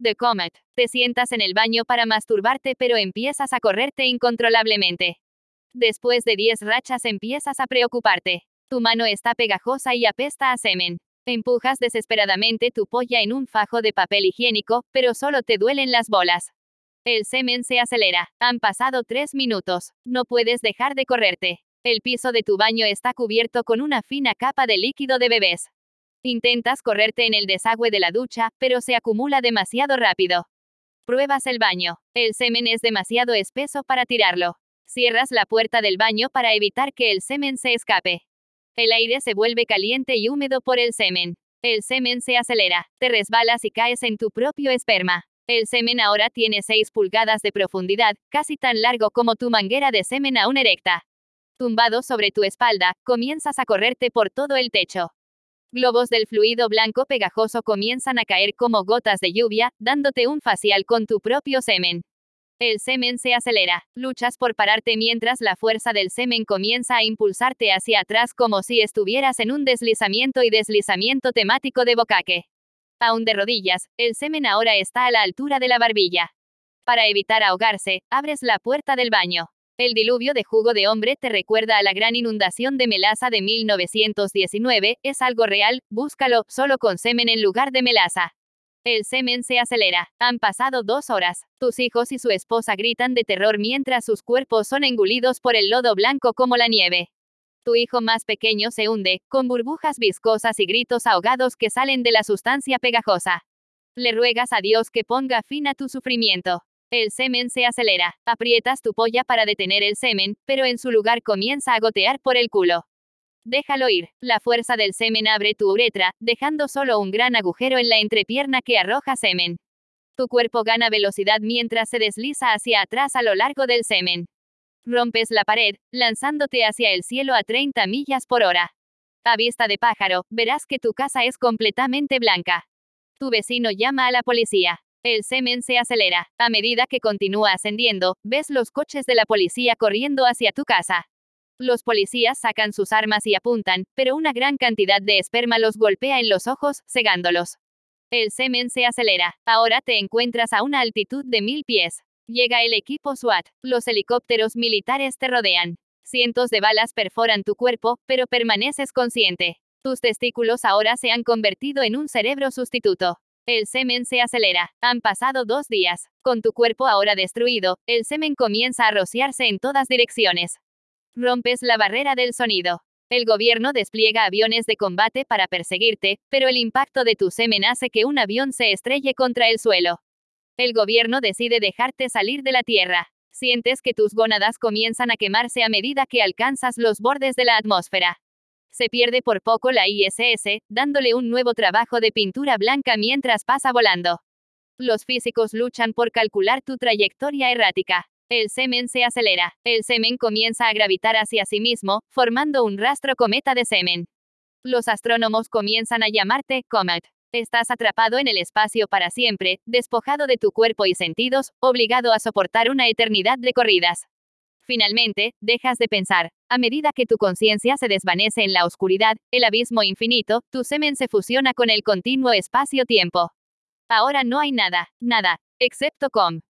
The Comet. Te sientas en el baño para masturbarte pero empiezas a correrte incontrolablemente. Después de 10 rachas empiezas a preocuparte. Tu mano está pegajosa y apesta a semen. Empujas desesperadamente tu polla en un fajo de papel higiénico, pero solo te duelen las bolas. El semen se acelera. Han pasado tres minutos. No puedes dejar de correrte. El piso de tu baño está cubierto con una fina capa de líquido de bebés. Intentas correrte en el desagüe de la ducha, pero se acumula demasiado rápido. Pruebas el baño. El semen es demasiado espeso para tirarlo. Cierras la puerta del baño para evitar que el semen se escape. El aire se vuelve caliente y húmedo por el semen. El semen se acelera. Te resbalas y caes en tu propio esperma. El semen ahora tiene 6 pulgadas de profundidad, casi tan largo como tu manguera de semen aún erecta. Tumbado sobre tu espalda, comienzas a correrte por todo el techo. Globos del fluido blanco pegajoso comienzan a caer como gotas de lluvia, dándote un facial con tu propio semen. El semen se acelera. Luchas por pararte mientras la fuerza del semen comienza a impulsarte hacia atrás como si estuvieras en un deslizamiento y deslizamiento temático de bocaque. Aún de rodillas, el semen ahora está a la altura de la barbilla. Para evitar ahogarse, abres la puerta del baño. El diluvio de jugo de hombre te recuerda a la gran inundación de melaza de 1919, es algo real, búscalo, solo con semen en lugar de melaza. El semen se acelera. Han pasado dos horas. Tus hijos y su esposa gritan de terror mientras sus cuerpos son engullidos por el lodo blanco como la nieve. Tu hijo más pequeño se hunde, con burbujas viscosas y gritos ahogados que salen de la sustancia pegajosa. Le ruegas a Dios que ponga fin a tu sufrimiento. El semen se acelera. Aprietas tu polla para detener el semen, pero en su lugar comienza a gotear por el culo. Déjalo ir. La fuerza del semen abre tu uretra, dejando solo un gran agujero en la entrepierna que arroja semen. Tu cuerpo gana velocidad mientras se desliza hacia atrás a lo largo del semen. Rompes la pared, lanzándote hacia el cielo a 30 millas por hora. A vista de pájaro, verás que tu casa es completamente blanca. Tu vecino llama a la policía. El semen se acelera. A medida que continúa ascendiendo, ves los coches de la policía corriendo hacia tu casa. Los policías sacan sus armas y apuntan, pero una gran cantidad de esperma los golpea en los ojos, cegándolos. El semen se acelera. Ahora te encuentras a una altitud de mil pies. Llega el equipo SWAT. Los helicópteros militares te rodean. Cientos de balas perforan tu cuerpo, pero permaneces consciente. Tus testículos ahora se han convertido en un cerebro sustituto. El semen se acelera. Han pasado dos días. Con tu cuerpo ahora destruido, el semen comienza a rociarse en todas direcciones. Rompes la barrera del sonido. El gobierno despliega aviones de combate para perseguirte, pero el impacto de tu semen hace que un avión se estrelle contra el suelo. El gobierno decide dejarte salir de la Tierra. Sientes que tus gónadas comienzan a quemarse a medida que alcanzas los bordes de la atmósfera. Se pierde por poco la ISS, dándole un nuevo trabajo de pintura blanca mientras pasa volando. Los físicos luchan por calcular tu trayectoria errática. El semen se acelera. El semen comienza a gravitar hacia sí mismo, formando un rastro cometa de semen. Los astrónomos comienzan a llamarte Comet. Estás atrapado en el espacio para siempre, despojado de tu cuerpo y sentidos, obligado a soportar una eternidad de corridas. Finalmente, dejas de pensar. A medida que tu conciencia se desvanece en la oscuridad, el abismo infinito, tu semen se fusiona con el continuo espacio-tiempo. Ahora no hay nada, nada, excepto com.